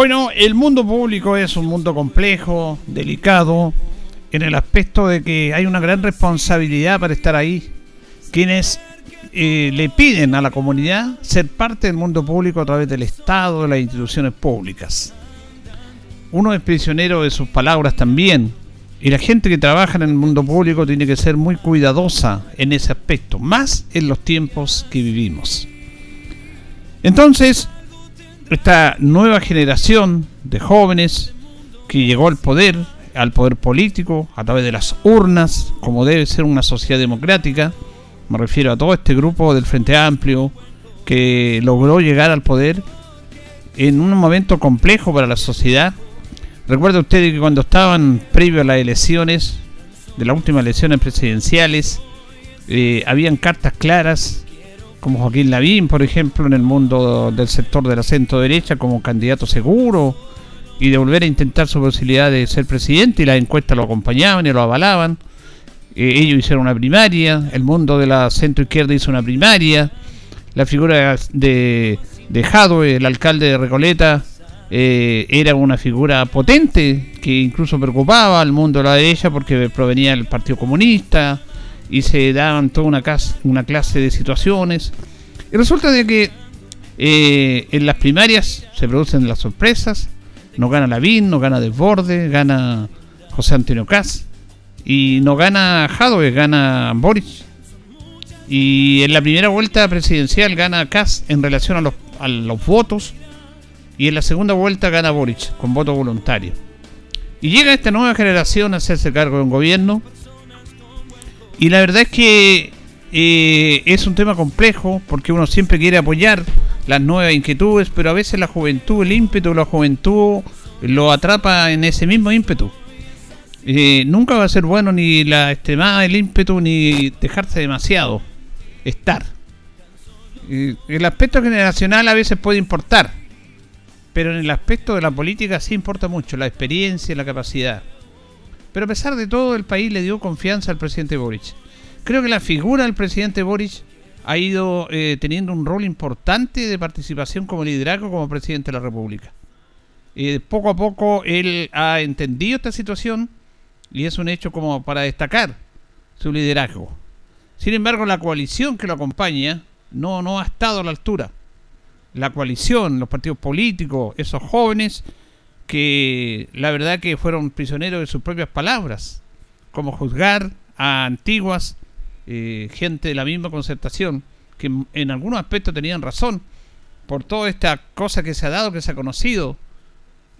Bueno, el mundo público es un mundo complejo, delicado, en el aspecto de que hay una gran responsabilidad para estar ahí. Quienes eh, le piden a la comunidad ser parte del mundo público a través del Estado, de las instituciones públicas. Uno es prisionero de sus palabras también. Y la gente que trabaja en el mundo público tiene que ser muy cuidadosa en ese aspecto, más en los tiempos que vivimos. Entonces, esta nueva generación de jóvenes que llegó al poder, al poder político, a través de las urnas, como debe ser una sociedad democrática, me refiero a todo este grupo del Frente Amplio que logró llegar al poder en un momento complejo para la sociedad. Recuerda usted que cuando estaban previo a las elecciones, de las últimas elecciones presidenciales, eh, habían cartas claras como Joaquín Lavín, por ejemplo, en el mundo del sector de la centro derecha como candidato seguro y de volver a intentar su posibilidad de ser presidente y las encuestas lo acompañaban y lo avalaban. Eh, ellos hicieron una primaria, el mundo de la centro izquierda hizo una primaria, la figura de, de Jadwe, el alcalde de Recoleta, eh, era una figura potente que incluso preocupaba al mundo de la derecha porque provenía del Partido Comunista, y se daban toda una, una clase de situaciones. Y resulta de que eh, en las primarias se producen las sorpresas. No gana Lavín, no gana Desborde, gana José Antonio Cas y no gana Jadwe, gana Boric. Y en la primera vuelta presidencial gana Cas en relación a los, a los votos y en la segunda vuelta gana Boric con voto voluntario. Y llega esta nueva generación a hacerse cargo de un gobierno y la verdad es que eh, es un tema complejo porque uno siempre quiere apoyar las nuevas inquietudes, pero a veces la juventud, el ímpetu de la juventud lo atrapa en ese mismo ímpetu. Eh, nunca va a ser bueno ni la extremada del ímpetu ni dejarse demasiado estar. Eh, el aspecto generacional a veces puede importar, pero en el aspecto de la política sí importa mucho, la experiencia y la capacidad. Pero a pesar de todo, el país le dio confianza al presidente Boric. Creo que la figura del presidente Boric ha ido eh, teniendo un rol importante de participación como liderazgo como presidente de la República. Eh, poco a poco él ha entendido esta situación y es un hecho como para destacar su liderazgo. Sin embargo, la coalición que lo acompaña no, no ha estado a la altura. La coalición, los partidos políticos, esos jóvenes que la verdad que fueron prisioneros de sus propias palabras, como juzgar a antiguas eh, gente de la misma concertación, que en algunos aspectos tenían razón, por toda esta cosa que se ha dado, que se ha conocido,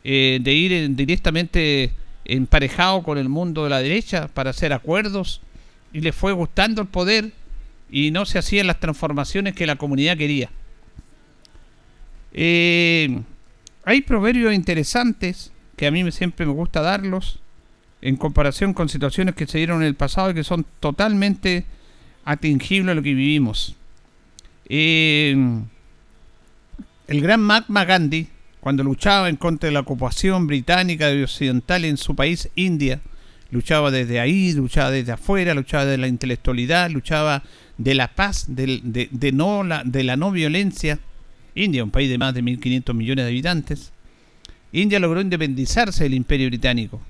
eh, de ir directamente emparejado con el mundo de la derecha para hacer acuerdos, y le fue gustando el poder y no se hacían las transformaciones que la comunidad quería. Eh, hay proverbios interesantes que a mí siempre me gusta darlos en comparación con situaciones que se dieron en el pasado y que son totalmente atingibles a lo que vivimos. Eh, el gran Mahatma Gandhi cuando luchaba en contra de la ocupación británica y occidental en su país, India. Luchaba desde ahí, luchaba desde afuera, luchaba de la intelectualidad, luchaba de la paz, de, de, no la, de la no violencia. India, un país de más de 1.500 millones de habitantes. India logró independizarse del imperio británico.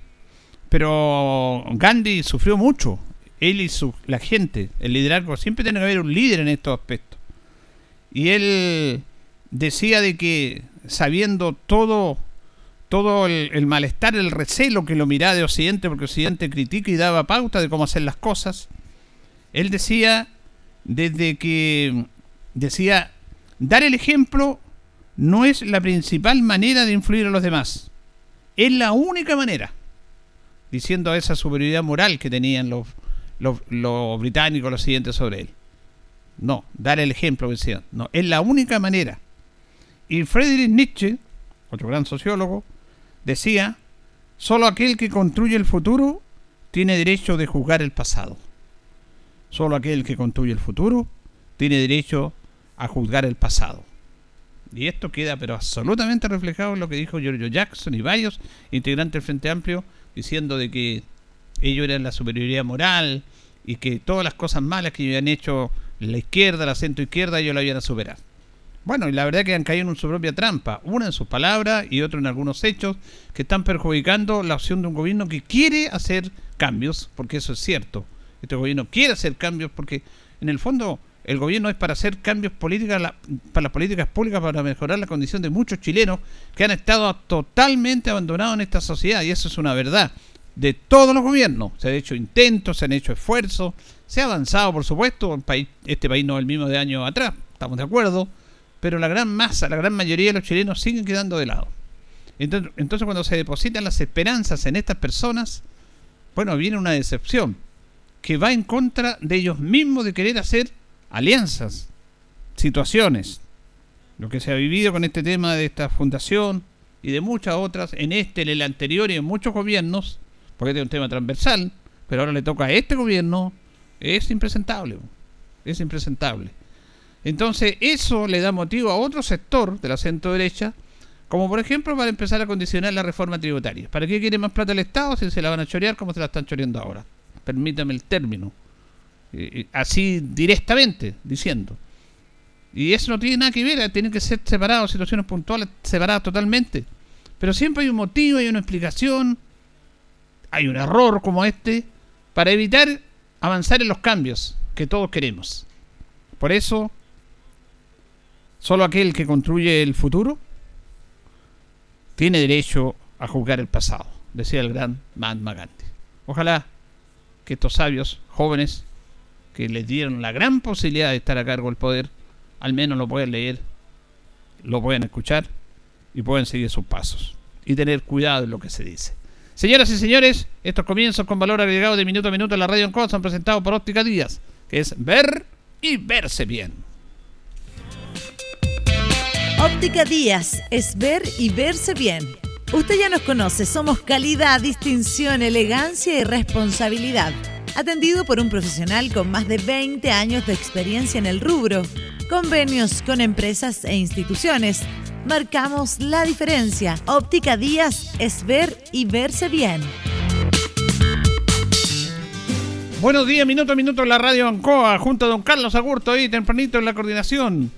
Pero Gandhi sufrió mucho. Él y su, la gente, el liderazgo, siempre tiene que haber un líder en estos aspectos. Y él decía de que sabiendo todo todo el, malestar, el recelo que lo miraba de Occidente, porque Occidente critica y daba pauta de cómo hacer las cosas, él decía, desde que decía, dar el ejemplo no es la principal manera de influir a los demás, es la única manera, diciendo esa superioridad moral que tenían los, británicos, los occidentes sobre él. No, dar el ejemplo, decía, no, es la única manera. Y Friedrich Nietzsche, otro gran sociólogo, decía, solo aquel que construye el futuro tiene derecho de juzgar el pasado. Solo aquel que construye el futuro tiene derecho a juzgar el pasado. Y esto queda pero absolutamente reflejado en lo que dijo Giorgio Jackson y varios integrantes del Frente Amplio diciendo de que ellos eran la superioridad moral y que todas las cosas malas que habían hecho la izquierda, la centro izquierda, ellos la habían a superar. Bueno, y la verdad que han caído en su propia trampa, una en sus palabras y otra en algunos hechos que están perjudicando la opción de un gobierno que quiere hacer cambios, porque eso es cierto. Este gobierno quiere hacer cambios porque en el fondo el gobierno es para hacer cambios políticos, para las políticas públicas, para mejorar la condición de muchos chilenos que han estado totalmente abandonados en esta sociedad y eso es una verdad. De todos los gobiernos se han hecho intentos, se han hecho esfuerzos, se ha avanzado, por supuesto. este país no es el mismo de años atrás, estamos de acuerdo pero la gran masa, la gran mayoría de los chilenos siguen quedando de lado. Entonces, entonces cuando se depositan las esperanzas en estas personas, bueno, viene una decepción que va en contra de ellos mismos de querer hacer alianzas, situaciones. Lo que se ha vivido con este tema de esta fundación y de muchas otras, en este, en el anterior y en muchos gobiernos, porque este es un tema transversal, pero ahora le toca a este gobierno, es impresentable. Es impresentable. Entonces, eso le da motivo a otro sector de la centro derecha, como por ejemplo para empezar a condicionar la reforma tributaria. ¿Para qué quiere más plata el Estado si se la van a chorear como se la están choreando ahora? Permítame el término. Así directamente, diciendo. Y eso no tiene nada que ver, tienen que ser separados, situaciones puntuales separadas totalmente. Pero siempre hay un motivo, hay una explicación, hay un error como este, para evitar avanzar en los cambios que todos queremos. Por eso Solo aquel que construye el futuro tiene derecho a juzgar el pasado, decía el gran Mahatma Gandhi. Ojalá que estos sabios jóvenes que les dieron la gran posibilidad de estar a cargo del poder, al menos lo puedan leer, lo puedan escuchar y puedan seguir sus pasos y tener cuidado en lo que se dice. Señoras y señores, estos comienzos con valor agregado de minuto a minuto en la radio en han son presentados por Óptica Díaz, que es ver y verse bien. Óptica Díaz es ver y verse bien. Usted ya nos conoce, somos calidad, distinción, elegancia y responsabilidad. Atendido por un profesional con más de 20 años de experiencia en el rubro. Convenios con empresas e instituciones. Marcamos la diferencia. Óptica Díaz es ver y verse bien. Buenos días, minuto a minuto en la radio Ancoa, junto a don Carlos Agurto ahí tempranito en la coordinación.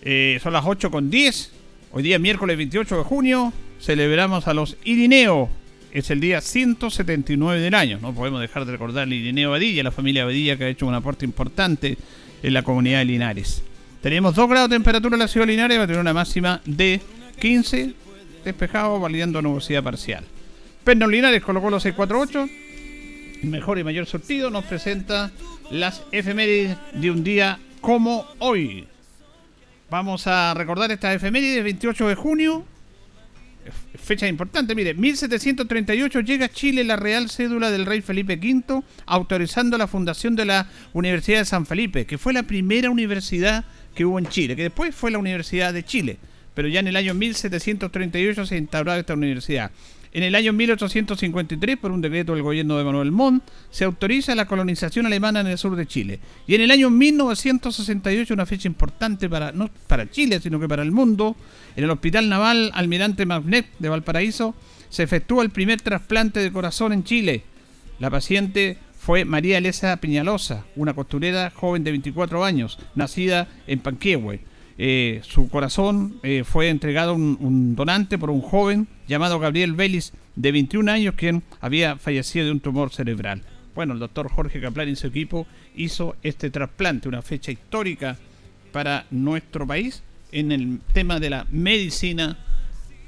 Eh, son las 8 con 10. Hoy día, miércoles 28 de junio, celebramos a los Irineo. Es el día 179 del año. No podemos dejar de recordar a Irineo Badilla, la familia Badilla que ha hecho un aporte importante en la comunidad de Linares. Tenemos 2 grados de temperatura en la ciudad de Linares, va a tener una máxima de 15, despejado, validando nubosidad parcial. Pernos Linares colocó los 648. El mejor y mayor sortido nos presenta las efemérides de un día como hoy. Vamos a recordar esta efeméride del 28 de junio. Fecha importante, mire, 1738 llega a Chile la real cédula del rey Felipe V autorizando la fundación de la Universidad de San Felipe, que fue la primera universidad que hubo en Chile, que después fue la Universidad de Chile, pero ya en el año 1738 se instauró esta universidad. En el año 1853, por un decreto del gobierno de Manuel Montt, se autoriza la colonización alemana en el sur de Chile. Y en el año 1968, una fecha importante para no para Chile, sino que para el mundo, en el Hospital Naval Almirante Magnet de Valparaíso, se efectúa el primer trasplante de corazón en Chile. La paciente fue María Elesa Peñalosa, una costurera joven de 24 años, nacida en Panquehue. Eh, su corazón eh, fue entregado a un, donante por un joven llamado Gabriel Vélez, de 21 años, quien había fallecido de un tumor cerebral. Bueno, el doctor Jorge Caplar y su equipo hizo este trasplante, una fecha histórica para nuestro país en el tema de la medicina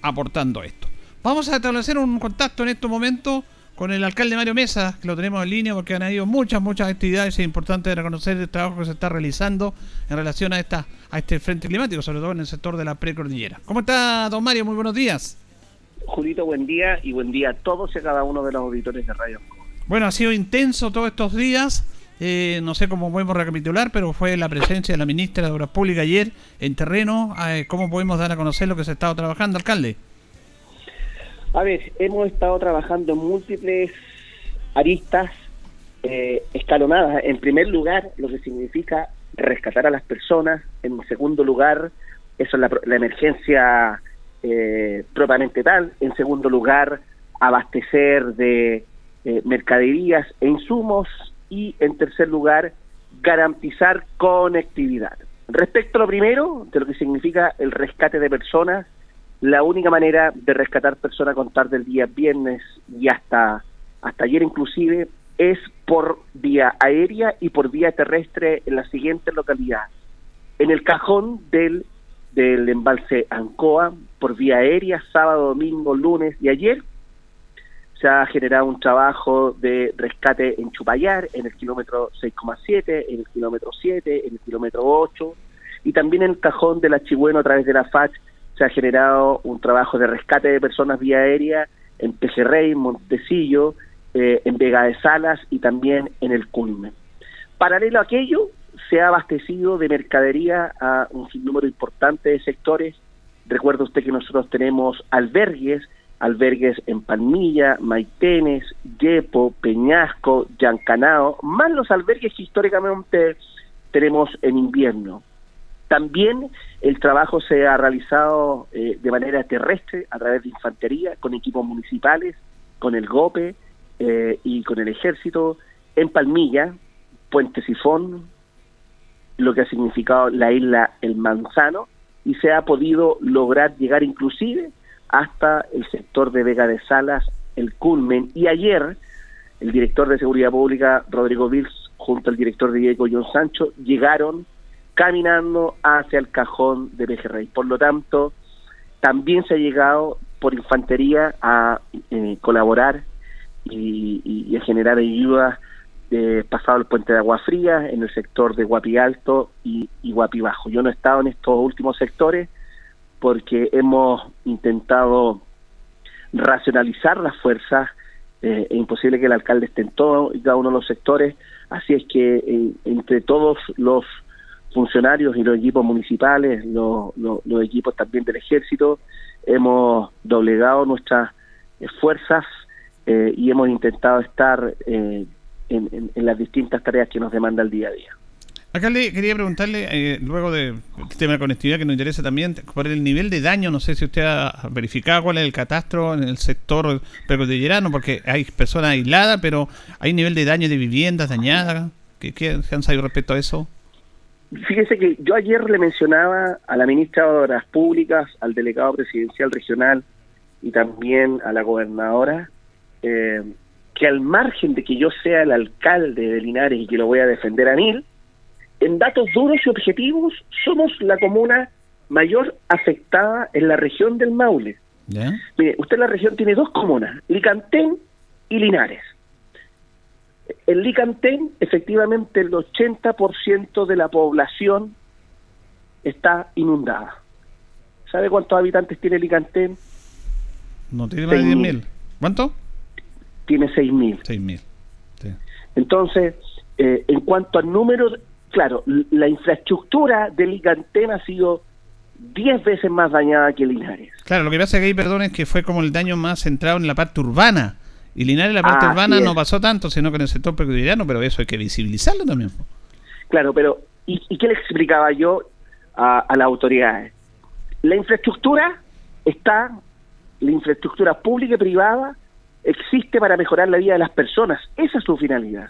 aportando esto. Vamos a establecer un contacto en este momento con el alcalde Mario Mesa, que lo tenemos en línea porque han habido muchas, muchas actividades. Es importante reconocer el trabajo que se está realizando en relación a esta a este frente climático, sobre todo en el sector de la precordillera. ¿Cómo está, don Mario? Muy buenos días. Julito, buen día y buen día a todos y a cada uno de los auditores de Radio. Bueno, ha sido intenso todos estos días. Eh, no sé cómo podemos recapitular, pero fue la presencia de la ministra de Obras Públicas ayer en terreno. Eh, ¿Cómo podemos dar a conocer lo que se ha estado trabajando, alcalde? A ver, hemos estado trabajando en múltiples aristas eh, escalonadas. En primer lugar, lo que significa rescatar a las personas. En segundo lugar, eso es la, emergencia eh, propiamente tal. En segundo lugar, abastecer de eh, mercaderías e insumos. Y en tercer lugar, garantizar conectividad. Respecto a lo primero, de lo que significa el rescate de personas, la única manera de rescatar personas a contar del día viernes y hasta, hasta ayer inclusive es por vía aérea y por vía terrestre en la siguiente localidad. En el cajón del, del embalse Ancoa, por vía aérea, sábado, domingo, lunes y ayer, se ha generado un trabajo de rescate en Chupayar, en el kilómetro 6,7, en el kilómetro 7, en el kilómetro 8, y también en el cajón del Achigüeno a través de la FACH se ha generado un trabajo de rescate de personas vía aérea en Pejerrey, Montecillo, eh, en Vega de Salas y también en el Culmen. Paralelo a aquello, se ha abastecido de mercadería a un sinnúmero importante de sectores. Recuerda usted que nosotros tenemos albergues, albergues en Palmilla, Maitenes, Yepo, Peñasco, Yancanao, más los albergues que históricamente tenemos en invierno. También el trabajo se ha realizado eh, de manera terrestre a través de infantería, con equipos municipales, con el GOPE eh, y con el ejército, en Palmilla, Puente Sifón, lo que ha significado la isla El Manzano, y se ha podido lograr llegar inclusive hasta el sector de Vega de Salas, el Culmen, y ayer el director de Seguridad Pública, Rodrigo Vils, junto al director de IECO, John Sancho, llegaron caminando hacia el cajón de Pejerrey. Por lo tanto, también se ha llegado por infantería a eh, colaborar y, a generar ayudas eh, pasado el puente de Agua Fría, en el sector de Guapi Alto y, Guapi Bajo. Yo no he estado en estos últimos sectores porque hemos intentado racionalizar las fuerzas. Eh, es imposible que el alcalde esté en todo y cada uno de los sectores, así es que eh, entre todos los funcionarios y los equipos municipales, los, equipos también del ejército, hemos doblegado nuestras fuerzas eh, y hemos intentado estar eh, en, las distintas tareas que nos demanda el día a día. Acá le quería preguntarle, eh, luego del tema de conectividad que nos interesa también, por el nivel de daño, no sé si usted ha verificado cuál es el catastro en el sector precordillerano, porque hay personas aisladas, pero hay nivel de daño de viviendas dañadas. ¿Qué, qué han sabido respecto a eso? Fíjese que yo ayer le mencionaba a la ministra de Obras Públicas, al delegado presidencial regional y también a la gobernadora, eh, que al margen de que yo sea el alcalde de Linares y que lo voy a defender a mil, en datos duros y objetivos somos la comuna mayor afectada en la región del Maule. Mire, usted en la región tiene dos comunas, Licantén y Linares. En Licantén, efectivamente, el 80% de la población está inundada. ¿Sabe cuántos habitantes tiene Licantén? No tiene más de 10.000. ¿Cuánto? Tiene 6.000. 6.000. Entonces, eh, en cuanto al número, claro, la infraestructura de Licantén ha sido 10 veces más dañada que Linares. Claro, lo que pasa que ahí, perdón, es que fue como el daño más centrado en la parte urbana. Y Linares, la parte urbana, no pasó tanto, sino que en el sector precordillano, pero eso hay que visibilizarlo también. Claro, pero ¿y, qué le explicaba yo a, a las autoridades? La infraestructura está, la infraestructura pública y privada existe para mejorar la vida de las personas. Esa es su finalidad.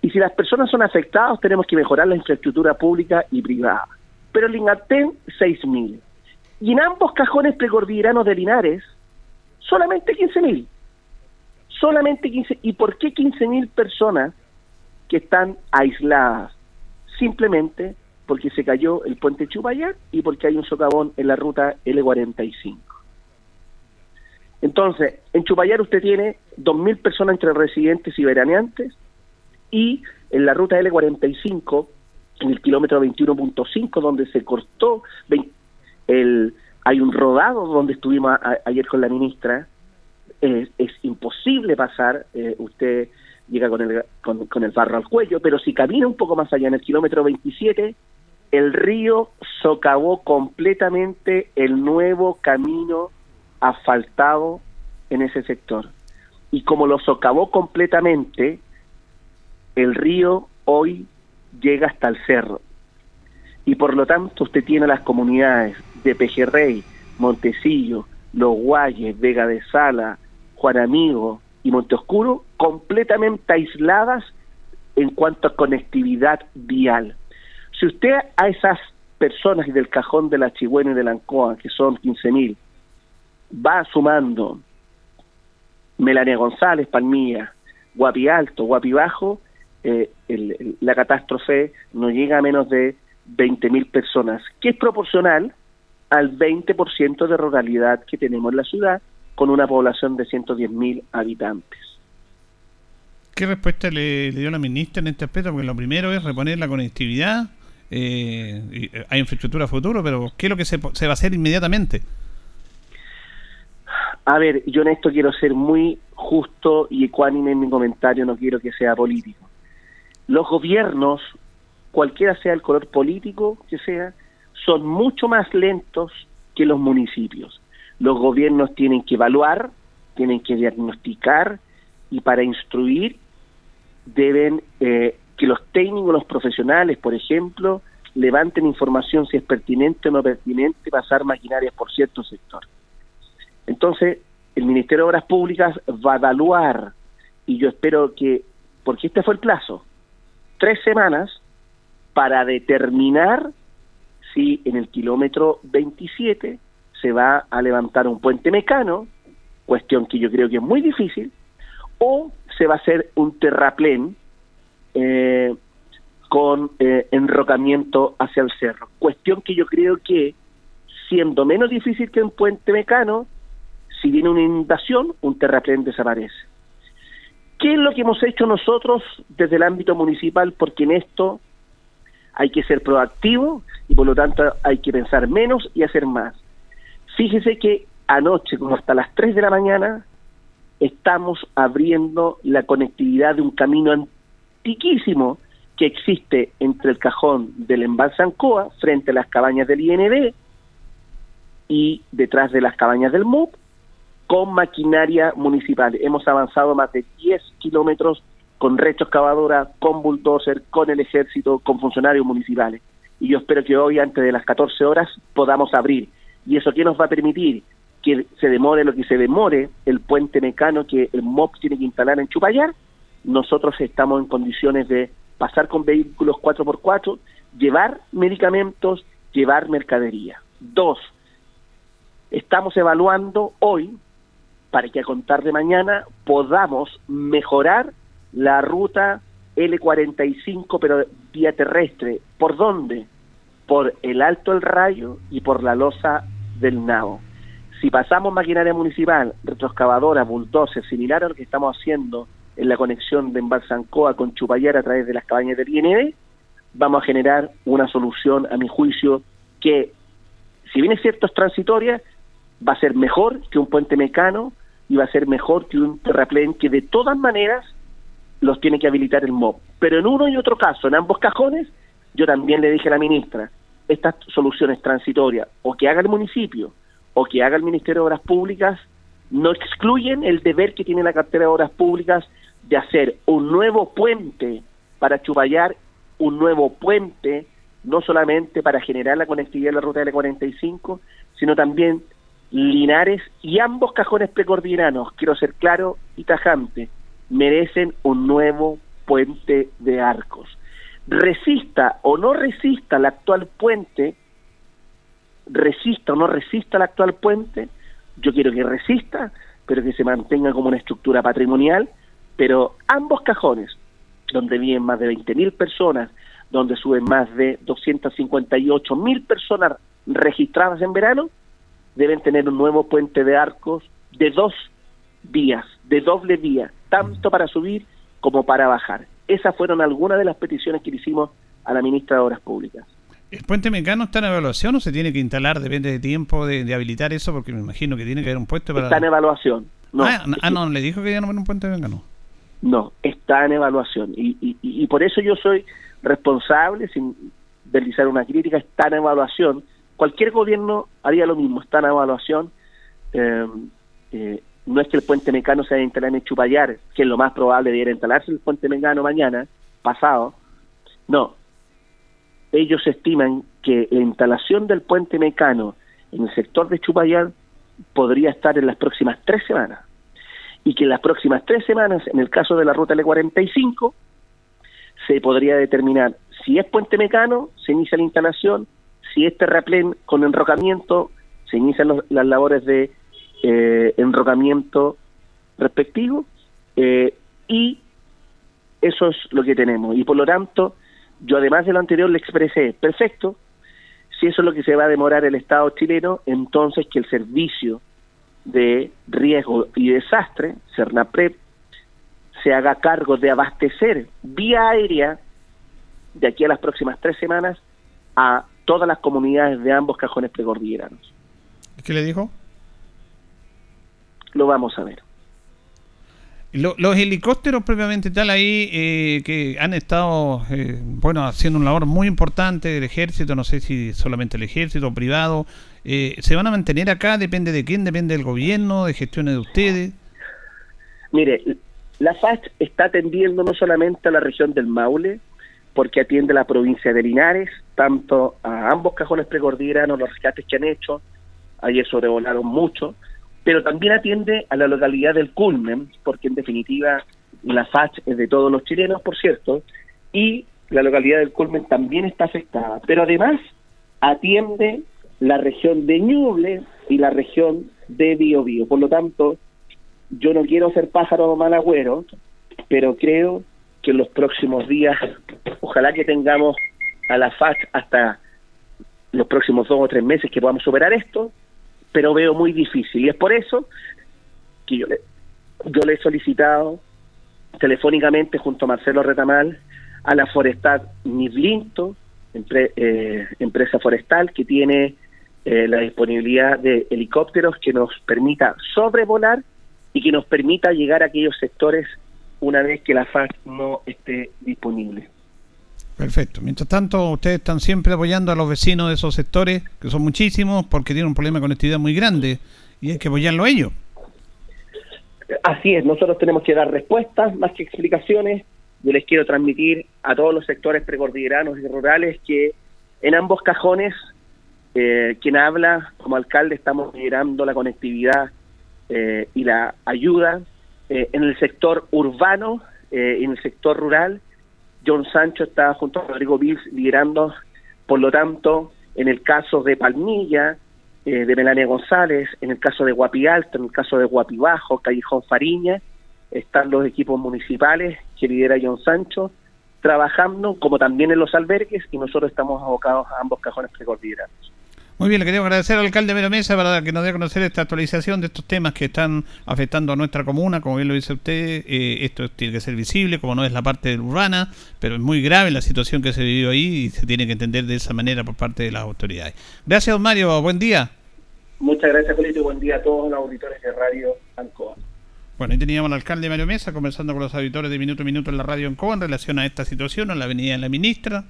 Y si las personas son afectadas, tenemos que mejorar la infraestructura pública y privada. Pero el INATEN, 6.000. Y en ambos cajones precordilleranos de Linares, solamente 15.000. Solamente 15. ¿Y por qué 15.000 personas que están aisladas? Simplemente porque se cayó el puente Chupayar y porque hay un socavón en la ruta L45. Entonces, en Chupayar usted tiene 2.000 personas entre residentes y veraneantes y en la ruta L45, en el kilómetro 21.5, donde se cortó, el, hay un rodado donde estuvimos ayer con la ministra, es imposible pasar, eh, usted llega con el, con, con el barro al cuello, pero si camina un poco más allá, en el kilómetro 27, el río socavó completamente el nuevo camino asfaltado en ese sector. Y como lo socavó completamente, el río hoy llega hasta el cerro. Y por lo tanto usted tiene las comunidades de Pejerrey, Montecillo, Los Guayes, Vega de Sala, Juan Amigo y Monte Oscuro completamente aisladas en cuanto a conectividad vial. Si usted a esas personas del cajón de la Chigüena y de la Ancoa, que son 15.000, va sumando Melania González, Palmilla, Guapi Alto, Guapi Bajo, eh, la catástrofe no llega a menos de 20.000 personas, que es proporcional al 20% de ruralidad que tenemos en la ciudad, con una población de 110.000 habitantes. ¿Qué respuesta le, dio la ministra en este aspecto? Porque lo primero es reponer la conectividad, eh, eh, hay infraestructura futuro, pero ¿qué es lo que se, se va a hacer inmediatamente? A ver, yo en esto quiero ser muy justo y ecuánime en mi comentario, no quiero que sea político. Los gobiernos, cualquiera sea el color político que sea, son mucho más lentos que los municipios. Los gobiernos tienen que evaluar, tienen que diagnosticar y para instruir deben eh, que los técnicos, los profesionales, por ejemplo, levanten información si es pertinente o no pertinente pasar maquinarias por cierto sector. Entonces, el Ministerio de Obras Públicas va a evaluar, y yo espero que, porque este fue el plazo, tres semanas para determinar si en el kilómetro 27 se va a levantar un puente mecano, cuestión que yo creo que es muy difícil, o se va a hacer un terraplén eh, con eh, enrocamiento hacia el cerro, cuestión que yo creo que siendo menos difícil que un puente mecano, si viene una inundación, un terraplén desaparece. ¿Qué es lo que hemos hecho nosotros desde el ámbito municipal? Porque en esto hay que ser proactivo y por lo tanto hay que pensar menos y hacer más. Fíjese que anoche, como hasta las 3 de la mañana, estamos abriendo la conectividad de un camino antiquísimo que existe entre el cajón del embalse Ancoa, frente a las cabañas del IND y detrás de las cabañas del MUP, con maquinaria municipal. Hemos avanzado más de 10 kilómetros con recho excavadora, con bulldozer, con el ejército, con funcionarios municipales. Y yo espero que hoy, antes de las 14 horas, podamos abrir. ¿Y eso qué nos va a permitir? Que se demore lo que se demore el puente mecano que el MOP tiene que instalar en Chupayar. Nosotros estamos en condiciones de pasar con vehículos 4x4, llevar medicamentos, llevar mercadería. Dos, estamos evaluando hoy para que a contar de mañana podamos mejorar la ruta L45, pero vía terrestre. ¿Por dónde? Por el Alto El Rayo y por la losa del Nao. Si pasamos maquinaria municipal, retroexcavadora, bulldozer, similar a lo que estamos haciendo en la conexión de Embalsancoa con Chupayar a través de las cabañas del IND, vamos a generar una solución, a mi juicio, que, si bien es cierto, es transitoria, va a ser mejor que un puente mecano, y va a ser mejor que un terraplén que de todas maneras los tiene que habilitar el MOB. Pero en uno y otro caso, en ambos cajones, yo también le dije a la ministra, estas soluciones transitorias o que haga el municipio o que haga el Ministerio de Obras Públicas no excluyen el deber que tiene la cartera de Obras Públicas de hacer un nuevo puente para Chupayar, un nuevo puente no solamente para generar la conectividad de la ruta L45, sino también Linares y ambos cajones precordilleranos, quiero ser claro y tajante, merecen un nuevo puente de arcos. Resista o no resista el actual puente, resista o no resista el actual puente, yo quiero que resista, pero que se mantenga como una estructura patrimonial, pero ambos cajones, donde viven más de 20.000 personas, donde suben más de 258.000 personas registradas en verano, deben tener un nuevo puente de arcos de dos vías, de doble vía, tanto para subir como para bajar. Esas fueron algunas de las peticiones que le hicimos a la ministra de Obras Públicas. ¿El puente mecano está en evaluación o se tiene que instalar? Depende de tiempo de, habilitar eso, porque me imagino que tiene que haber un puente para... Está en evaluación. No, ah, ah no, le dijo que ya no era un puente mecano. No, está en evaluación. Y, y, y por eso yo soy responsable, sin deslizar una crítica, está en evaluación. Cualquier gobierno haría lo mismo, está en evaluación. Eh, eh, no es que el puente mecano se haya instalado en Chupayar, que es lo más probable de ir a instalarse el puente mecano mañana, pasado. No, ellos estiman que la instalación del puente mecano en el sector de Chupayar podría estar en las próximas tres semanas. Y que en las próximas tres semanas, en el caso de la ruta L45, se podría determinar si es puente mecano, se inicia la instalación, si es terraplén con enrocamiento, se inician las labores de eh, enrocamiento respectivo, eh, y eso es lo que tenemos. Y por lo tanto, yo además de lo anterior le expresé, perfecto, si eso es lo que se va a demorar el Estado chileno, entonces que el servicio de riesgo y desastre, CERNAPREP, se haga cargo de abastecer vía aérea de aquí a las próximas tres semanas a todas las comunidades de ambos cajones precordilleranos. ¿Qué le dijo? Lo vamos a ver. los helicópteros propiamente tal ahí eh, que han estado eh, bueno haciendo una labor muy importante del ejército, no sé si solamente el ejército o privado, eh, ¿se van a mantener acá? ¿Depende de quién? ¿Depende del gobierno? ¿De gestiones de ustedes? Mire, la FACH está atendiendo no solamente a la región del Maule, porque atiende a la provincia de Linares, tanto a ambos cajones precordilleranos, los rescates que han hecho, ayer sobrevolaron mucho, pero también atiende a la localidad del Culmen, porque en definitiva la FACH es de todos los chilenos, por cierto, y la localidad del Culmen también está afectada, pero además atiende la región de Ñuble y la región de Biobío. Por lo tanto, yo no quiero ser pájaro mal agüero, pero creo que en los próximos días, ojalá que tengamos a la FAC hasta los próximos dos o tres meses que podamos superar esto, pero veo muy difícil. Y es por eso que yo le, yo le he solicitado telefónicamente junto a Marcelo Retamal a la Forestal Niblinto, eh, empresa forestal que tiene eh, la disponibilidad de helicópteros que nos permita sobrevolar y que nos permita llegar a aquellos sectores una vez que la FAC no esté disponible. Perfecto. Mientras tanto, ustedes están siempre apoyando a los vecinos de esos sectores, que son muchísimos, porque tienen un problema de conectividad muy grande, y hay que apoyarlo a ellos. Así es, nosotros tenemos que dar respuestas más que explicaciones. Yo les quiero transmitir a todos los sectores precordilleranos y rurales que en ambos cajones, eh, quien habla como alcalde, estamos liderando la conectividad eh, y la ayuda eh, en el sector urbano, eh, en el sector rural. John Sancho está junto a Rodrigo Bills liderando, por lo tanto, en el caso de Palmilla, de Melania González, en el caso de Guapi Alto, en el caso de Guapi Bajo, Callejón Fariña, están los equipos municipales que lidera John Sancho trabajando, como también en los albergues, y nosotros estamos abocados a ambos cajones precordilleranos. Muy bien, le queremos agradecer al alcalde Mero Mesa para que nos dé a conocer esta actualización de estos temas que están afectando a nuestra comuna. Como bien lo dice usted, eh, esto tiene que ser visible, como no es la parte urbana, pero es muy grave la situación que se vivió ahí y se tiene que entender de esa manera por parte de las autoridades. Gracias, don Mario. Buen día. Muchas gracias, Julio, y buen día a todos los auditores de Radio Ancoa. Bueno, ahí teníamos al alcalde Mario Mesa conversando con los auditores de Minuto a Minuto en la Radio Ancoa en relación a esta situación, a la venida de la ministra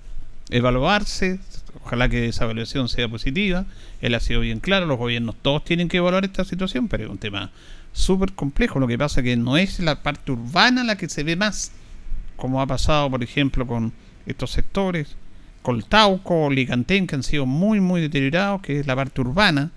evaluarse, ojalá que esa evaluación sea positiva, él ha sido bien claro, los gobiernos todos tienen que evaluar esta situación, pero es un tema súper complejo, lo que pasa que no es la parte urbana la que se ve más, como ha pasado por ejemplo con estos sectores, Coltauco, Licantén, que han sido muy, muy deteriorados, que es la parte urbana,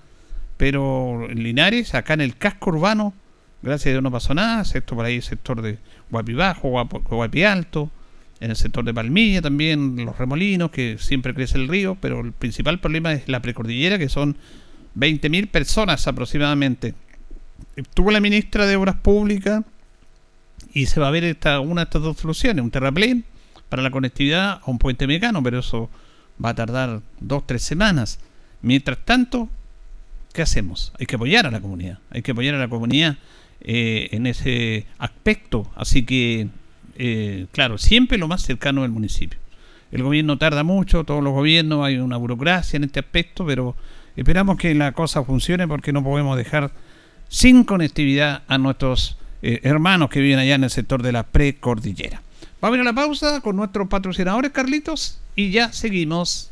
pero en Linares, acá en el casco urbano, gracias a Dios no pasó nada, excepto por ahí el sector de Guapi Bajo, Guapi Alto, en el sector de Palmilla también, los remolinos, que siempre crece el río, pero el principal problema es la precordillera, que son 20.000 personas aproximadamente. Estuvo la ministra de Obras Públicas y se va a ver esta, una de estas dos soluciones, un terraplén para la conectividad a un puente mecano, pero eso va a tardar dos, tres semanas. Mientras tanto, ¿qué hacemos? Hay que apoyar a la comunidad, hay que apoyar a la comunidad eh, en ese aspecto. Así que, eh, claro, siempre lo más cercano del municipio. El gobierno tarda mucho, todos los gobiernos, hay una burocracia en este aspecto, pero esperamos que la cosa funcione porque no podemos dejar sin conectividad a nuestros eh, hermanos que viven allá en el sector de la precordillera. Vamos a ir a la pausa con nuestros patrocinadores, Carlitos, y ya seguimos.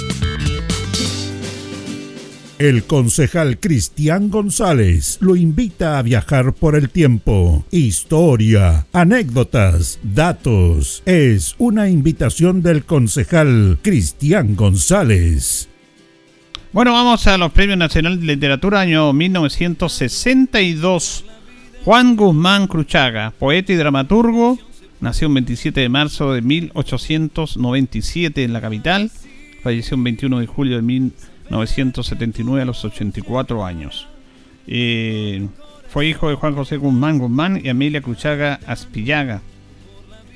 El concejal Cristian González lo invita a viajar por el tiempo. Historia, anécdotas, datos. Es una invitación del concejal Cristian González. Bueno, vamos a los Premios Nacional de Literatura año 1962. Juan Guzmán Cruchaga, poeta y dramaturgo, nació el 27 de marzo de 1897 en la capital, falleció el 21 de julio de 1997 1979 a los 84 años. Eh, fue hijo de Juan José Guzmán Guzmán y Amelia Cruchaga Aspillaga.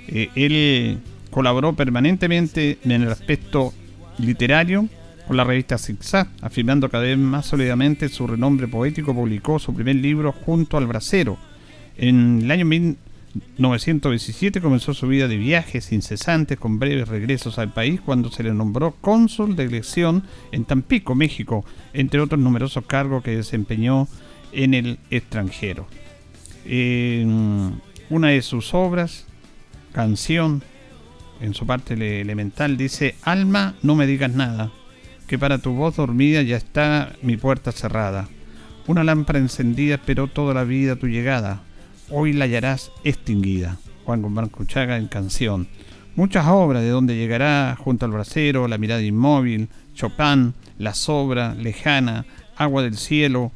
Eh, él colaboró permanentemente en el aspecto literario con la revista Zigzag, afirmando cada vez más sólidamente su renombre poético, publicó su primer libro junto al brasero en el año 1917 comenzó su vida de viajes incesantes con breves regresos al país cuando se le nombró cónsul de elección en Tampico, México, entre otros numerosos cargos que desempeñó en el extranjero. una de sus obras, canción, en su parte elemental, dice, Alma, no me digas nada, que para tu voz dormida ya está mi puerta cerrada. Una lámpara encendida esperó toda la vida tu llegada hoy la hallarás extinguida. Juan Guzmán Cuchaga en canción. Muchas obras de donde llegará junto al brasero, La mirada inmóvil, Chopin, La sobra, Lejana, Agua del cielo.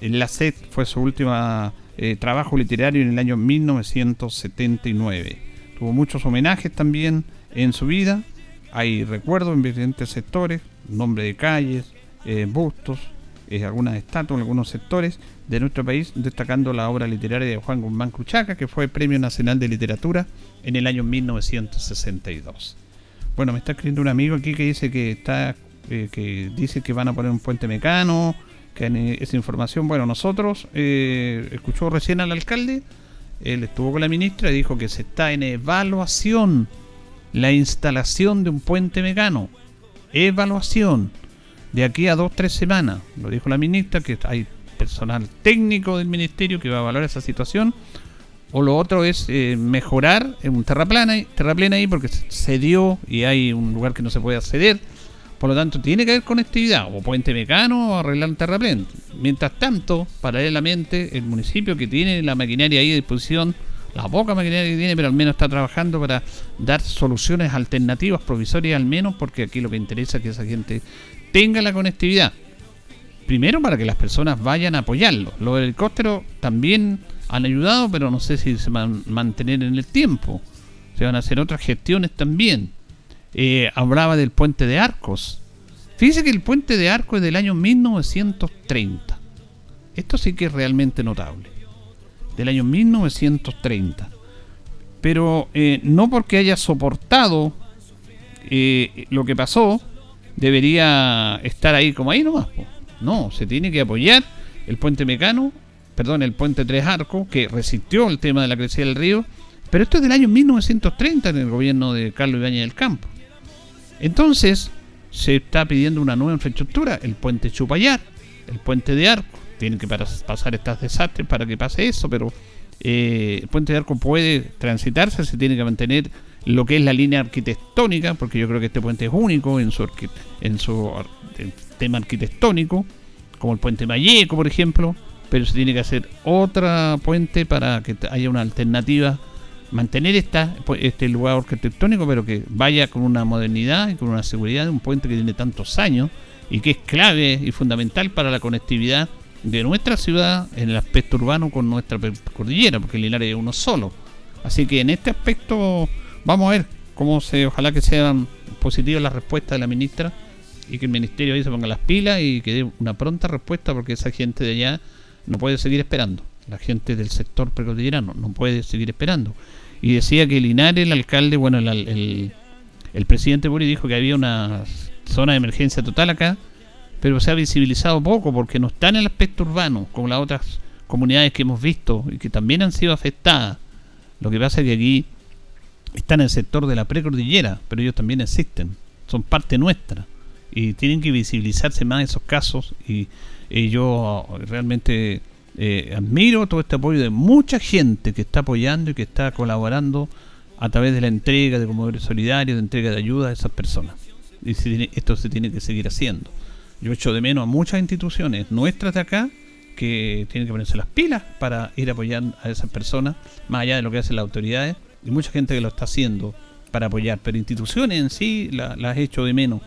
La sed fue su último eh, trabajo literario en el año 1979. Tuvo muchos homenajes también en su vida. Hay recuerdos en diferentes sectores, nombre de calles, eh, bustos, eh, algunas estatuas algunos sectores de nuestro país, destacando la obra literaria de Juan Guzmán Cruchaca, que fue Premio Nacional de Literatura en el año 1962. Bueno, me está escribiendo un amigo aquí que dice que está eh, que dice que van a poner un puente mecano, que esa información, bueno, nosotros eh, escuchó recién al alcalde, él estuvo con la ministra y dijo que se está en evaluación la instalación de un puente mecano. Evaluación de aquí a dos, tres semanas. Lo dijo la ministra, que hay personal técnico del ministerio que va a valorar esa situación. O lo otro es eh, mejorar en un terraplana, terraplena ahí porque se dio y hay un lugar que no se puede acceder. Por lo tanto, tiene que haber conectividad, o puente mecano o arreglar un terraplén. Mientras tanto, paralelamente, el municipio que tiene la maquinaria ahí a disposición, la poca maquinaria que tiene, pero al menos está trabajando para dar soluciones alternativas, provisorias al menos, porque aquí lo que interesa es que esa gente tenga la conectividad. Primero para que las personas vayan a apoyarlo. Los helicópteros también han ayudado, pero no sé si se van a mantener en el tiempo. Se van a hacer otras gestiones también. Eh, hablaba del puente de Arcos. Fíjese que el puente de Arcos es del año 1930. Esto sí que es realmente notable. Del año 1930. Pero eh, no porque haya soportado eh, lo que pasó, debería estar ahí como ahí nomás. No, se tiene que apoyar el puente Mecano, perdón, el puente Tres Arcos, que resistió el tema de la crecida del río, pero esto es del año 1930 en el gobierno de Carlos Ibañez del Campo. Entonces, se está pidiendo una nueva infraestructura, el puente Chupayar, el puente de Arco. Tienen que pasar estos desastres para que pase eso, pero eh, el puente de Arco puede transitarse, se tiene que mantener lo que es la línea arquitectónica, porque yo creo que este puente es único en su, en su tema arquitectónico, como el puente Malleco, por ejemplo, pero se tiene que hacer otra puente para que haya una alternativa, mantener esta, este lugar arquitectónico, pero que vaya con una modernidad y con una seguridad de un puente que tiene tantos años y que es clave y fundamental para la conectividad de nuestra ciudad en el aspecto urbano con nuestra cordillera, porque el Linares es uno solo. Así que en este aspecto Vamos a ver cómo se, ojalá que sean positivas las respuestas de la ministra y que el ministerio ahí se ponga las pilas y que dé una pronta respuesta porque esa gente de allá no puede seguir esperando. La gente del sector precordillerano no puede seguir esperando. Y decía que Linares, el alcalde, bueno, el, el, presidente Buri dijo que había una zona de emergencia total acá, pero se ha visibilizado poco porque no está en el aspecto urbano, como las otras comunidades que hemos visto y que también han sido afectadas. Lo que pasa es que aquí están en el sector de la precordillera, pero ellos también existen, son parte nuestra y tienen que visibilizarse más esos casos y, yo realmente eh, admiro todo este apoyo de mucha gente que está apoyando y que está colaborando a través de la entrega de comedores solidarios, de entrega de ayuda a esas personas. Y esto se tiene que seguir haciendo. Yo echo de menos a muchas instituciones nuestras de acá que tienen que ponerse las pilas para ir apoyando a esas personas, más allá de lo que hacen las autoridades y mucha gente que lo está haciendo para apoyar, pero instituciones en sí las he hecho de menos.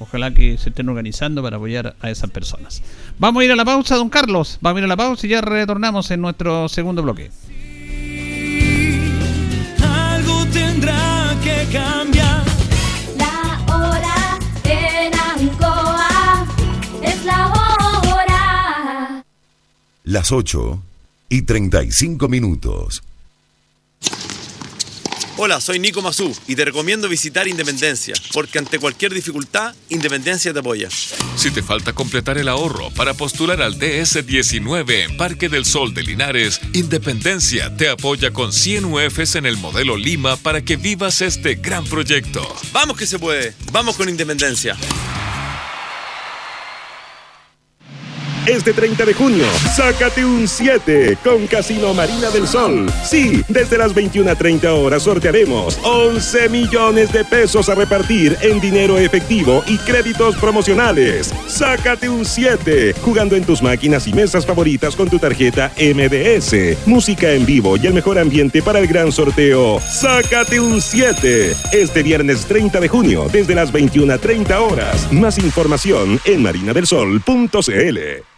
Ojalá que se estén organizando para apoyar a esas personas. Vamos a ir a la pausa, don Carlos. Vamos a ir a la pausa y ya retornamos en nuestro segundo bloque. Algo tendrá que cambiar. La hora en Ancoa es la hora. Las 8 y 35 minutos. Hola, soy Nico Mazú y te recomiendo visitar Independencia, porque ante cualquier dificultad, Independencia te apoya. Si te falta completar el ahorro para postular al DS19 en Parque del Sol de Linares, Independencia te apoya con 100 UFs en el modelo Lima para que vivas este gran proyecto. ¡Vamos que se puede! ¡Vamos con Independencia! Este 30 de junio, sácate un 7 con Casino Marina del Sol. Sí, desde las 21.30 horas sortearemos 11 millones de pesos a repartir en dinero efectivo y créditos promocionales. Sácate un 7 jugando en tus máquinas y mesas favoritas con tu tarjeta MDS. Música en vivo y el mejor ambiente para el gran sorteo. Sácate un 7 este viernes 30 de junio desde las 21.30 horas. Más información en marinadelsol.cl.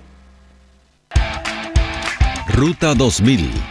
Ruta 2000.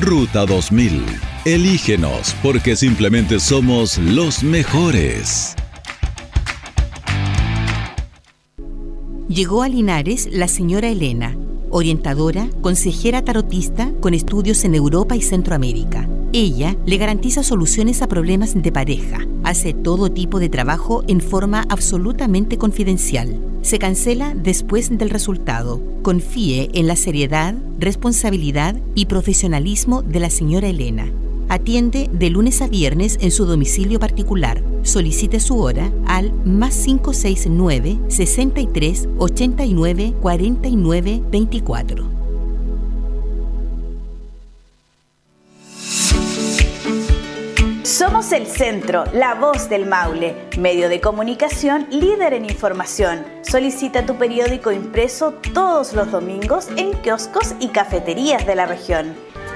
Ruta 2000. Elígenos porque simplemente somos los mejores. Llegó a Linares la señora Elena, orientadora, consejera tarotista con estudios en Europa y Centroamérica. Ella le garantiza soluciones a problemas de pareja. Hace todo tipo de trabajo en forma absolutamente confidencial. Se cancela después del resultado. Confíe en la seriedad, responsabilidad y profesionalismo de la señora Elena. Atiende de lunes a viernes en su domicilio particular. Solicite su hora al más 569 63 89 49 24. Somos el Centro, la voz del Maule, medio de comunicación líder en información. Solicita tu periódico impreso todos los domingos en kioscos y cafeterías de la región.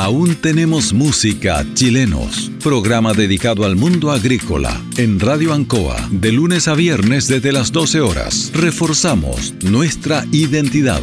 Aún tenemos música chilenos. Programa dedicado al mundo agrícola en Radio Ancoa de lunes a viernes desde las 12 horas. Reforzamos nuestra identidad.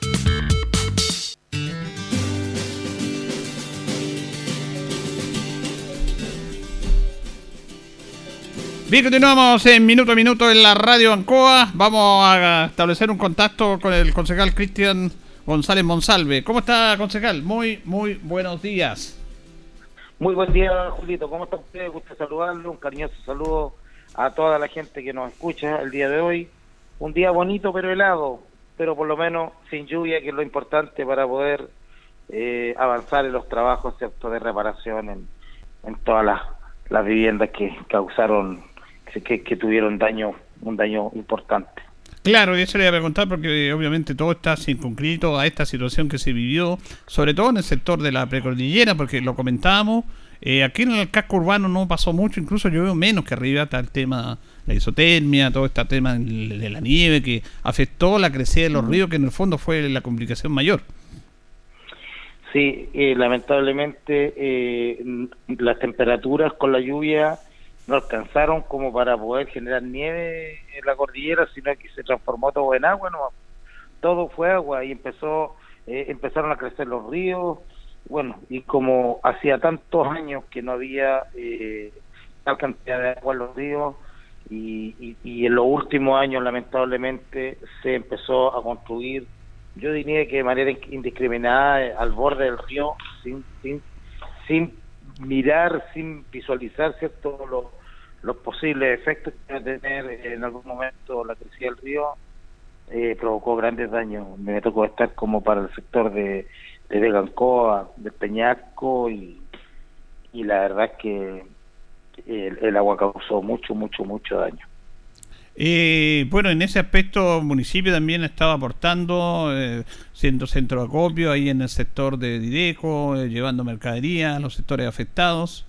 Bien, continuamos en minuto a minuto en la radio Ancoa. Vamos a establecer un contacto con el concejal Cristian González Monsalve. ¿Cómo está, concejal? Muy, muy buenos días. Muy buen día, Julito. ¿Cómo está usted? Gusto saludarlo. Un cariñoso saludo a toda la gente que nos escucha el día de hoy. Un día bonito pero helado, pero por lo menos sin lluvia, que es lo importante para poder eh, avanzar en los trabajos ¿cierto? de reparación en, en todas las, las viviendas que causaron que, que tuvieron daño, un daño importante. Claro, y eso le iba a preguntar porque obviamente todo está circunscrito a esta situación que se vivió, sobre todo en el sector de la precordillera, porque lo comentábamos, eh, aquí en el casco urbano no pasó mucho, incluso yo veo menos que arriba está el tema, la isotermia, todo este tema de la nieve que afectó la crecida de los ríos, que en el fondo fue la complicación mayor. Sí, eh, lamentablemente eh, las temperaturas con la lluvia no alcanzaron como para poder generar nieve en la cordillera, sino que se transformó todo en agua, no, todo fue agua y empezó, eh, empezaron a crecer los ríos, bueno, y como hacía tantos años que no había eh, tal cantidad de agua en los ríos, y, y, en los últimos años lamentablemente se empezó a construir, yo diría que de manera indiscriminada eh, al borde del río, sin, sin, sin mirar, sin visualizar cierto los, los posibles efectos que va a tener en algún momento la crecida del río, eh, provocó grandes daños. Me tocó estar como para el sector de, de Vegancoa, de Peñasco, y, y la verdad es que el, agua causó mucho, mucho, mucho daño. Eh, bueno, en ese aspecto el municipio también estaba aportando, eh, siendo centro de acopio ahí en el sector de Dideco, eh, llevando mercadería a los sectores afectados.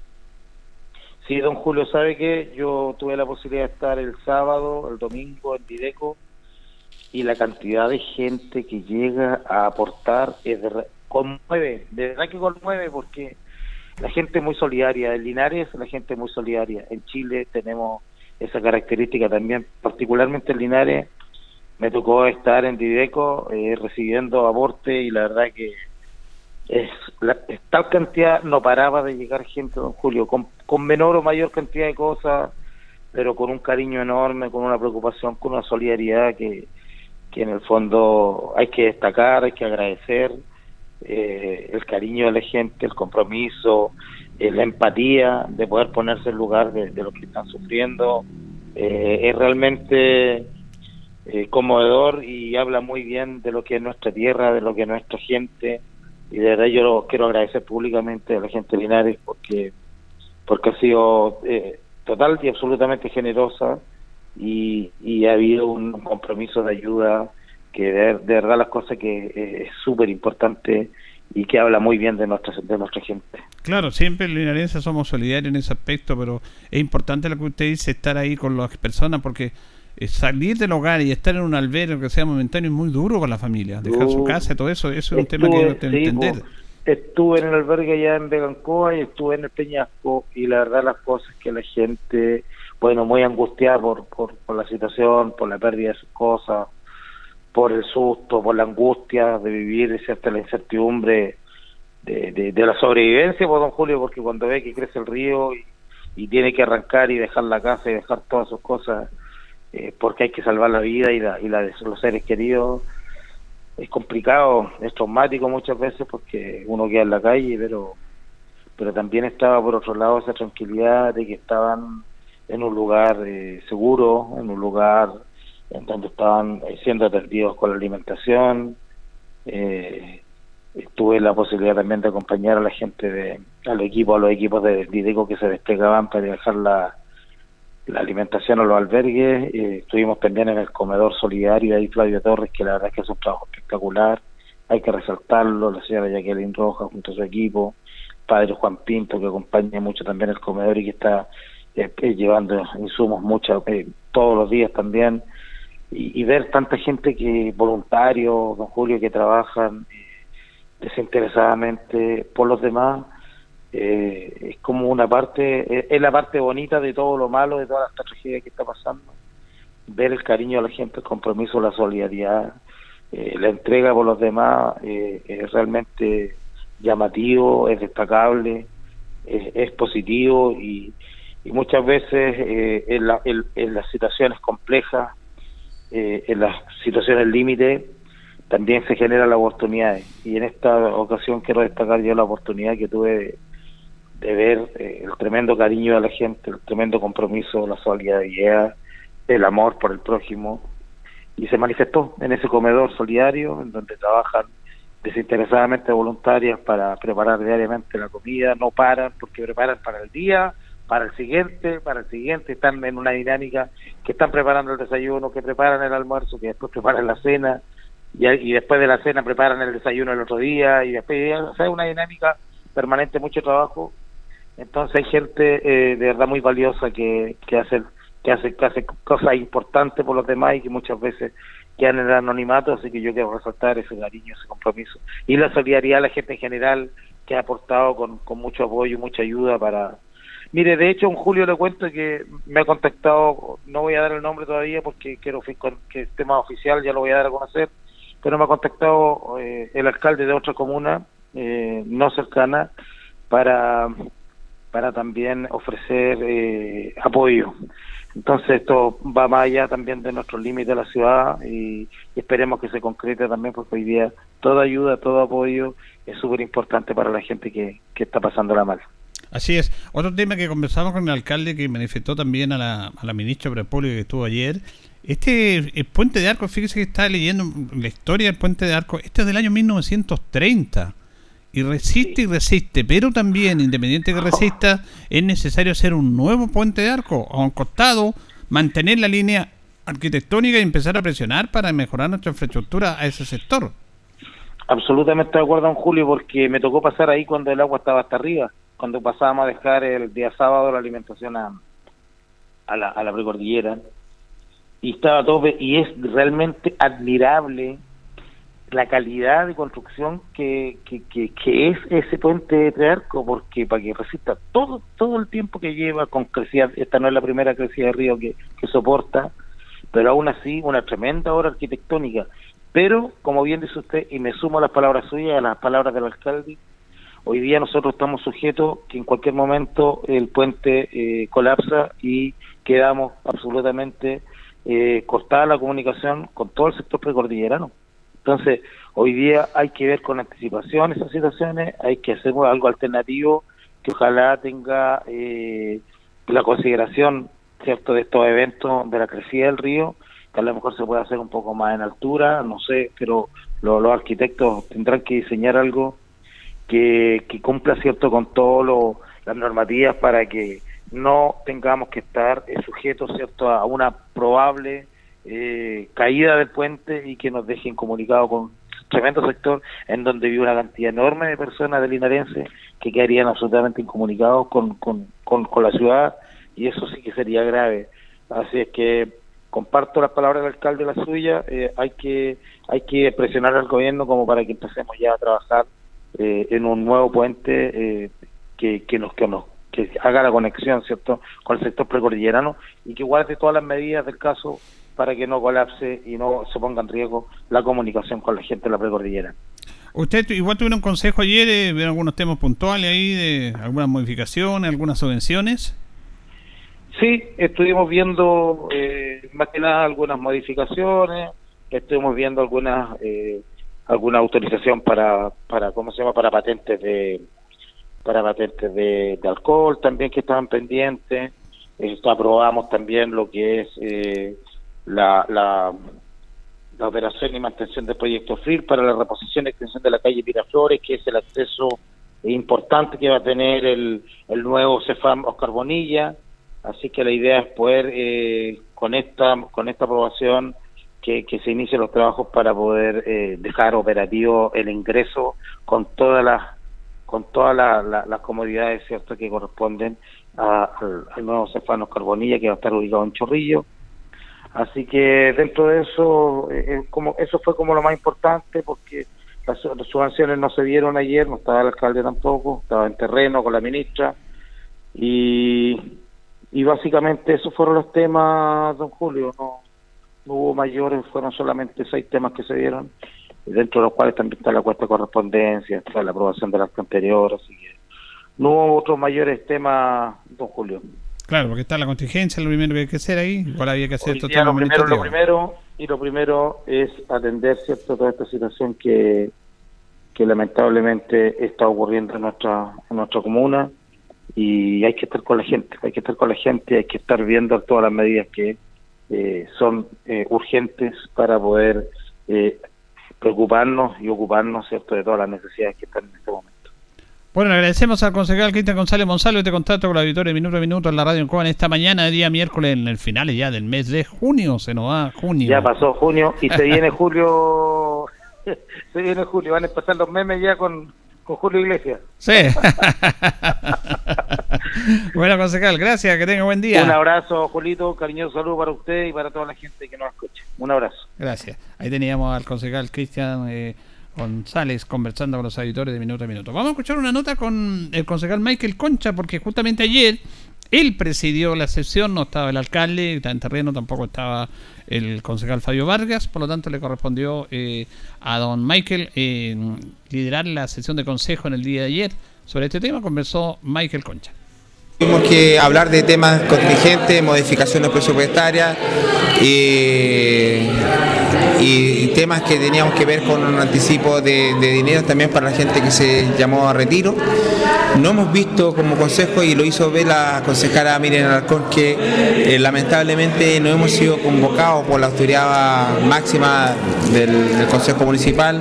Sí, don Julio, sabe que yo tuve la posibilidad de estar el sábado, el domingo en Dideco y la cantidad de gente que llega a aportar es de, conmueve, de verdad que conmueve porque la gente es muy solidaria, en Linares la gente muy solidaria, en Chile tenemos esa característica también, particularmente en Linares, me tocó estar en Dideco eh, recibiendo aporte y la verdad que es la, tal cantidad no paraba de llegar gente, don Julio, con, con menor o mayor cantidad de cosas, pero con un cariño enorme, con una preocupación, con una solidaridad que, que en el fondo hay que destacar, hay que agradecer eh, el cariño de la gente, el compromiso, eh, la empatía de poder ponerse en lugar de, de los que están sufriendo. Eh, es realmente conmovedor y habla muy bien de lo que es nuestra tierra, de lo que es nuestra gente. Y de verdad yo quiero agradecer públicamente a la gente de Linares porque, porque ha sido eh, total y absolutamente generosa y, y ha habido un compromiso de ayuda que de, verdad las cosas que eh, es súper importante y que habla muy bien de nuestra, de nuestra gente. Claro, siempre en Linarense somos solidarios en ese aspecto, pero es importante lo que usted dice, estar ahí con las personas, porque salir del hogar y estar en un albergue que sea momentáneo es muy duro para la familia. Dejar su casa, todo eso, eso es un tema que tiene que sí, entender. estuve en el albergue allá en Vegancoa y estuve en el Peñasco y la verdad las cosas que la gente, bueno, muy angustiada por, por, por la situación, por la pérdida de sus cosas, por el susto, por la angustia de vivir, ¿cierto? la incertidumbre de, de, de la sobrevivencia, por don Julio, porque cuando ve que crece el río y, y tiene que arrancar y dejar la casa y dejar todas sus cosas, eh, porque hay que salvar la vida y la, y la de los seres queridos, es complicado, es traumático muchas veces porque uno queda en la calle, pero pero también estaba por otro lado esa tranquilidad de que estaban en un lugar eh, seguro, en un lugar en donde estaban eh, siendo atendidos con la alimentación. Eh, tuve la posibilidad también de acompañar a la gente de a los equipos, a los equipos de Dideco que se desplegaban para dejar la, la alimentación a los albergues. Eh, estuvimos pendientes en el comedor solidario ahí Flavio Torres, que la verdad es que es un trabajo espectacular. Hay que resaltarlo, la señora Jacqueline Rojas junto a su equipo, padre Juan Pinto, que acompaña mucho también el comedor y que está eh, eh, llevando insumos mucho, eh, todos los días también. Y, y ver tanta gente que, voluntarios, don Julio, que trabajan desinteresadamente por los demás, eh, es como una parte, es, es la parte bonita de todo lo malo, de toda esta tragedia que está pasando. Ver el cariño de la gente, el compromiso, la solidaridad, eh, la entrega por los demás eh, es realmente llamativo, es destacable, es, positivo y, y muchas veces eh, en, la- en- las situaciones complejas, eh, en las situaciones límite, también se generan las oportunidades. Y en esta ocasión quiero destacar yo la oportunidad que tuve de, de ver eh, el tremendo cariño de la gente, el tremendo compromiso, la solidaridad, el amor por el prójimo. Y se manifestó en ese comedor solidario, en donde trabajan desinteresadamente voluntarias para preparar diariamente la comida, no paran porque preparan para el día, para el siguiente, para el siguiente, están en una dinámica que están preparando el desayuno, que preparan el almuerzo, que después preparan la cena, y, y después de la cena preparan el desayuno el otro día, y después, o sea, es una dinámica permanente, mucho trabajo. Entonces hay gente eh, de verdad muy valiosa que, que hace que hace, que hace cosas importantes por los demás y que muchas veces quedan en anonimato, así que yo quiero resaltar ese cariño, ese compromiso. Y la solidaridad de la gente en general que ha aportado con, con mucho apoyo, mucha ayuda para... Mire, de hecho, en Julio le cuento que me ha contactado, no voy a dar el nombre todavía porque quiero que el tema oficial ya lo voy a dar a conocer, pero me ha contactado eh, el alcalde de otra comuna eh, no cercana para para también ofrecer eh, apoyo. Entonces esto va más allá también de nuestros límites de la ciudad y, esperemos que se concrete también porque hoy día toda ayuda, todo apoyo es súper importante para la gente que, que está pasándola mal. Así es. Otro tema que conversamos con el alcalde que manifestó también a la, a la ministra de República que estuvo ayer. Este el puente de arco, fíjese que estaba leyendo la historia del puente de arco. Este es del año 1930. Y resiste y resiste, pero también, independiente que resista, es necesario hacer un nuevo puente de arco a un costado, mantener la línea arquitectónica y empezar a presionar para mejorar nuestra infraestructura a ese sector. Absolutamente de acuerdo, en Julio, porque me tocó pasar ahí cuando el agua estaba hasta arriba, cuando pasábamos a dejar el día sábado la alimentación a, a la, a la precordillera. Y estaba tope, y es realmente admirable la calidad de construcción que, que, que, es ese puente de Trearco, porque para que resista todo todo el tiempo que lleva con crecida, esta no es la primera crecida de río que, que soporta, pero aún así una tremenda obra arquitectónica. Pero, como bien dice usted, y me sumo a las palabras suyas, a las palabras del alcalde, hoy día nosotros estamos sujetos que en cualquier momento el puente eh, colapsa y quedamos absolutamente eh, cortada la comunicación con todo el sector precordillerano. Entonces, hoy día hay que ver con anticipación esas situaciones, hay que hacer algo alternativo que ojalá tenga eh, la consideración cierto de estos eventos de la crecida del río, que a lo mejor se puede hacer un poco más en altura, no sé, pero lo- los arquitectos tendrán que diseñar algo que, cumpla cierto con todas las normativas para que no tengamos que estar sujetos cierto a una probable eh, caída del puente y que nos deje incomunicado con un tremendo sector en donde vive una cantidad enorme de personas del linarense que quedarían absolutamente incomunicados con, con, con, la ciudad y eso sí que sería grave. Así es que comparto las palabras del alcalde, la suya, eh, hay que hay que presionar al gobierno como para que empecemos ya a trabajar eh, en un nuevo puente eh, que, que nos que que haga la conexión, ¿cierto?, con el sector precordillerano y que guarde todas las medidas del caso para que no colapse y no se ponga en riesgo la comunicación con la gente de la precordillera. Usted igual tuvieron un consejo ayer, eh, ver algunos temas puntuales ahí, de algunas modificaciones, algunas subvenciones. Sí, estuvimos viendo eh, más que nada algunas modificaciones, estuvimos viendo algunas eh, alguna autorización para para cómo se llama para patentes de para patentes de, de alcohol también que estaban pendientes. Esto aprobamos también lo que es eh, la, la operación y mantención del proyecto FRIL para la reposición y extensión de la calle Miraflores, que es el acceso importante que va a tener el, el nuevo CEFAM Oscar Bonilla. Así que la idea es poder, eh, con esta con esta aprobación, que, que se inicien los trabajos para poder eh, dejar operativo el ingreso con todas las con todas la- la- las comodidades cierto que corresponden al, al nuevo Cefano Carbonilla que va a estar ubicado en Chorrillo así que dentro de eso eh, eh, como eso fue como lo más importante porque las, su- las subvenciones no se dieron ayer no estaba el alcalde tampoco estaba en terreno con la ministra y básicamente esos fueron los temas don Julio no no hubo mayores, fueron solamente seis temas que se dieron, dentro de los cuales también está la cuesta de correspondencia, está la aprobación del acto anterior, así que no hubo otros mayores temas, don Julio. Claro, porque está la contingencia, lo primero que hay que hacer ahí, igual había que hacer temas lo primero, lo administrativos. primero, y lo primero es atender cierto toda esta situación que, que lamentablemente está ocurriendo en nuestra, en nuestra comuna y hay que estar con la gente, hay que estar con la gente, hay que estar viendo todas las medidas que eh, son eh, urgentes para poder eh, preocuparnos y ocuparnos cierto de todas las necesidades que están en este momento. Bueno, le agradecemos al concejal Cristian González Monsalvo este contacto con la auditoría Minuto a Minuto en la radio en Cuba en esta mañana, día miércoles, en el final ya del mes de junio, se nos va junio. Ya pasó junio y se viene julio, se viene julio, van a empezar los memes ya con, con Julio Iglesias. Sí. bueno, concejal, gracias, que tenga buen día. Un abrazo, Julito, cariñoso saludo para usted y para toda la gente que nos escucha. Un abrazo. Gracias. Ahí teníamos al concejal Cristian eh, González conversando con los auditores de Minuto a Minuto. Vamos a escuchar una nota con el concejal Michael Concha, porque justamente ayer él presidió la sesión, no estaba el alcalde, en terreno, tampoco estaba el concejal Fabio Vargas, por lo tanto le correspondió eh, a don Michael eh, liderar la sesión de consejo en el día de ayer. Sobre este tema conversó Michael Concha. Tuvimos que hablar de temas contingentes, modificaciones presupuestarias y, y temas que teníamos que ver con un anticipo de, dinero también para la gente que se llamó a retiro. No hemos visto como consejo, y lo hizo ver la concejala Miriam Alarcón, que eh, lamentablemente no hemos sido convocados por la autoridad máxima del, Consejo Municipal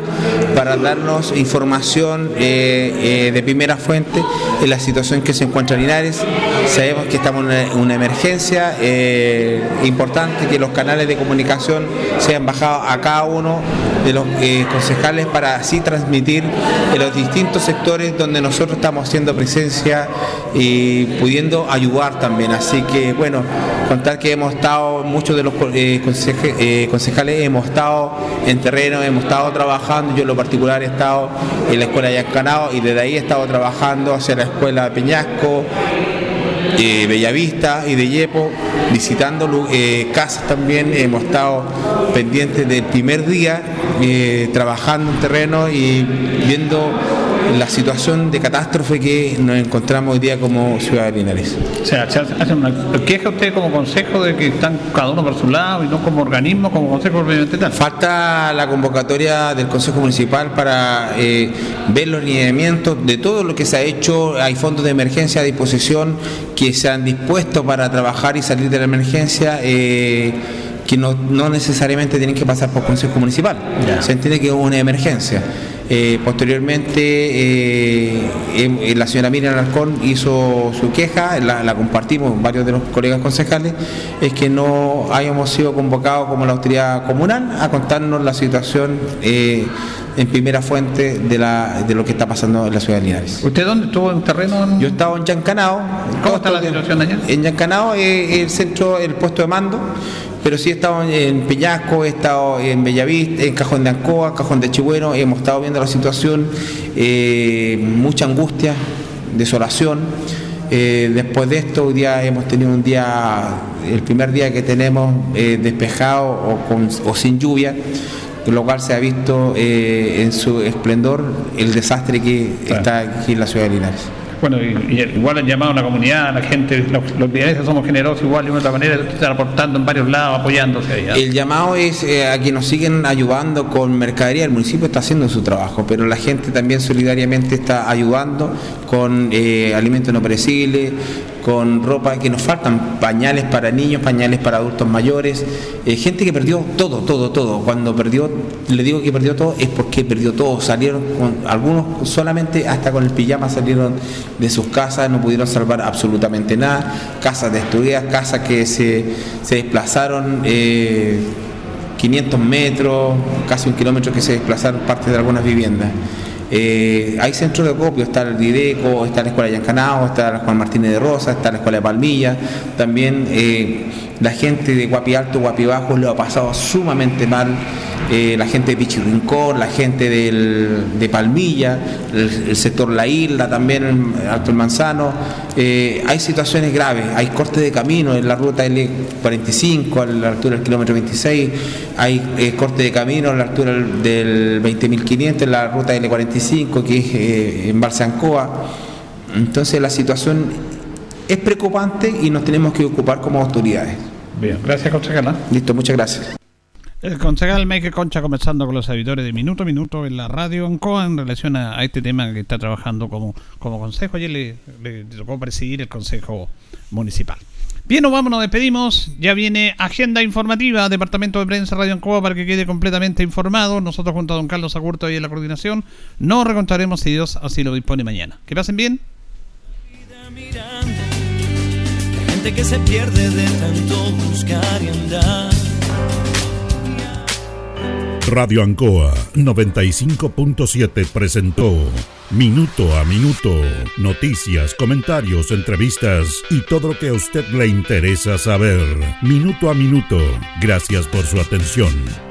para darnos información eh, eh, de primera fuente en la situación que se encuentra Linares. Sabemos que estamos en una, emergencia importante, que los canales de comunicación sean bajados a cada uno de los eh, concejales para así transmitir en los distintos sectores donde nosotros estamos haciendo presencia y pudiendo ayudar también. Así que bueno, contar que hemos estado, muchos de los eh, eh, concejales hemos estado en terreno, hemos estado trabajando, yo en lo particular he estado en la escuela de Yancanao y desde ahí he estado trabajando hacia la escuela de Peñasco, eh, Bellavista y de Yepo, visitando eh, casas también. Hemos estado pendientes del primer día, eh, trabajando en terreno y viendo la situación de catástrofe que nos encontramos hoy día como ciudad de Linares. O sea, se hace una queja usted como consejo de que están cada uno por su lado y no como organismo, como consejo propiamente tal. Falta la convocatoria del Consejo Municipal para eh, ver los lineamientos de todo lo que se ha hecho. Hay fondos de emergencia a disposición que se han dispuesto para trabajar y salir de la emergencia. eh, que no, no necesariamente tienen que pasar por Consejo Municipal. Se entiende que es una emergencia. Eh, posteriormente, eh, em- eh, la señora Miriam Alarcón hizo su queja, la, la compartimos varios de los colegas concejales, es que no hayamos sido convocados como la autoridad comunal a contarnos la situación eh, en primera fuente de, la, de lo que está pasando en la ciudad de Linares. ¿Usted dónde estuvo en terreno? Yo estaba en Yancanao. ¿Cómo está la situación allá? En Yancanao es el centro, el puesto de mando, pero sí he estado en Peñasco, he estado en Bellavista, en Cajón de Ancoa, Cajón de Chihuahua, hemos estado viendo la situación, eh, mucha angustia, desolación. Eh, después de esto, hoy día hemos tenido un día, el primer día que tenemos eh, despejado o, con- o sin lluvia, lo cual se ha visto en su esplendor el desastre que está aquí en la ciudad de Linares. Bueno, y- y igual han llamado a la comunidad, a la gente, los, los somos generosos igual, de una otra manera, están aportando en varios lados, apoyándose ahí. ¿ah? El llamado es eh, a que nos siguen ayudando con mercadería. El municipio está haciendo su trabajo, pero la gente también solidariamente está ayudando con eh, alimentos no perecibles, con ropa que nos faltan, pañales para niños, pañales para adultos mayores, eh, gente que perdió todo, todo, todo. Cuando perdió, le digo que perdió todo, es porque perdió todo. Salieron algunos solamente hasta con el pijama salieron de sus casas, no pudieron salvar absolutamente nada. Casas destruidas, casas que se, se desplazaron. eh, 500 metros, casi un kilómetro que se desplazaron parte de algunas viviendas. Eh, hay centros de acopio, está el Dideco, está la Escuela de Yancanao, está la Juan Martínez de Rosa, está la Escuela de Palmilla. También eh, la gente de Guapi Alto, Guapi Bajo lo ha pasado sumamente mal. Eh, la gente de Pichirrincón, la gente de Palmilla, el, sector La Isla, también Alto el Manzano. Eh, hay situaciones graves, hay cortes de camino en la ruta L45 a la altura del kilómetro 26, hay eh, corte de camino a la altura del- del 20.500 en la ruta L45 que es eh, en Balsancoa. Entonces la situación es preocupante y nos tenemos que ocupar como autoridades. Bien, gracias concejala. Listo, muchas gracias. El concejal Michael Concha conversando con los servidores de Minuto a Minuto en la radio Ancoa en relación a, a este tema que está trabajando como, como consejo. Ayer le, le tocó presidir el consejo municipal. Bien, nos vamos, nos despedimos. Ya viene agenda informativa, Departamento de Prensa Radio Ancoa para que quede completamente informado. Nosotros junto a don Carlos Agurto y en la coordinación nos recontaremos si Dios así lo dispone mañana. Que pasen bien. Que se pierde de tanto buscar y andar. Radio Ancoa 95.7 presentó Minuto a Minuto, noticias, comentarios, entrevistas y todo lo que a usted le interesa saber. Minuto a Minuto, gracias por su atención.